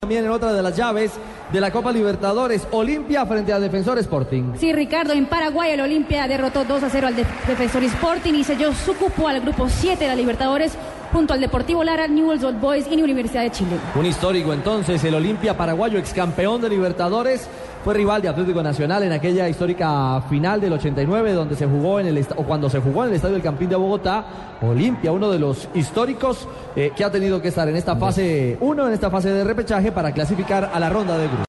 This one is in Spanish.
También en otra de las llaves de la Copa Libertadores, Olimpia frente a Defensor Sporting. Sí, Ricardo, en Paraguay el Olimpia derrotó 2 a 0 al Defensor Sporting y selló su cupo al grupo 7 de la Libertadores junto al Deportivo Lara, Newell's Old Boys y Universidad de Chile. Un histórico entonces, el Olimpia paraguayo, ex campeón de Libertadores, fue rival de Atlético Nacional en aquella histórica final del 89 donde se jugó en el o cuando se jugó en el Estadio del Campín de Bogotá. Olimpia, uno de los históricos eh, que ha tenido que estar en esta fase 1, en esta fase de repechaje para clasificar a la ronda de grupos.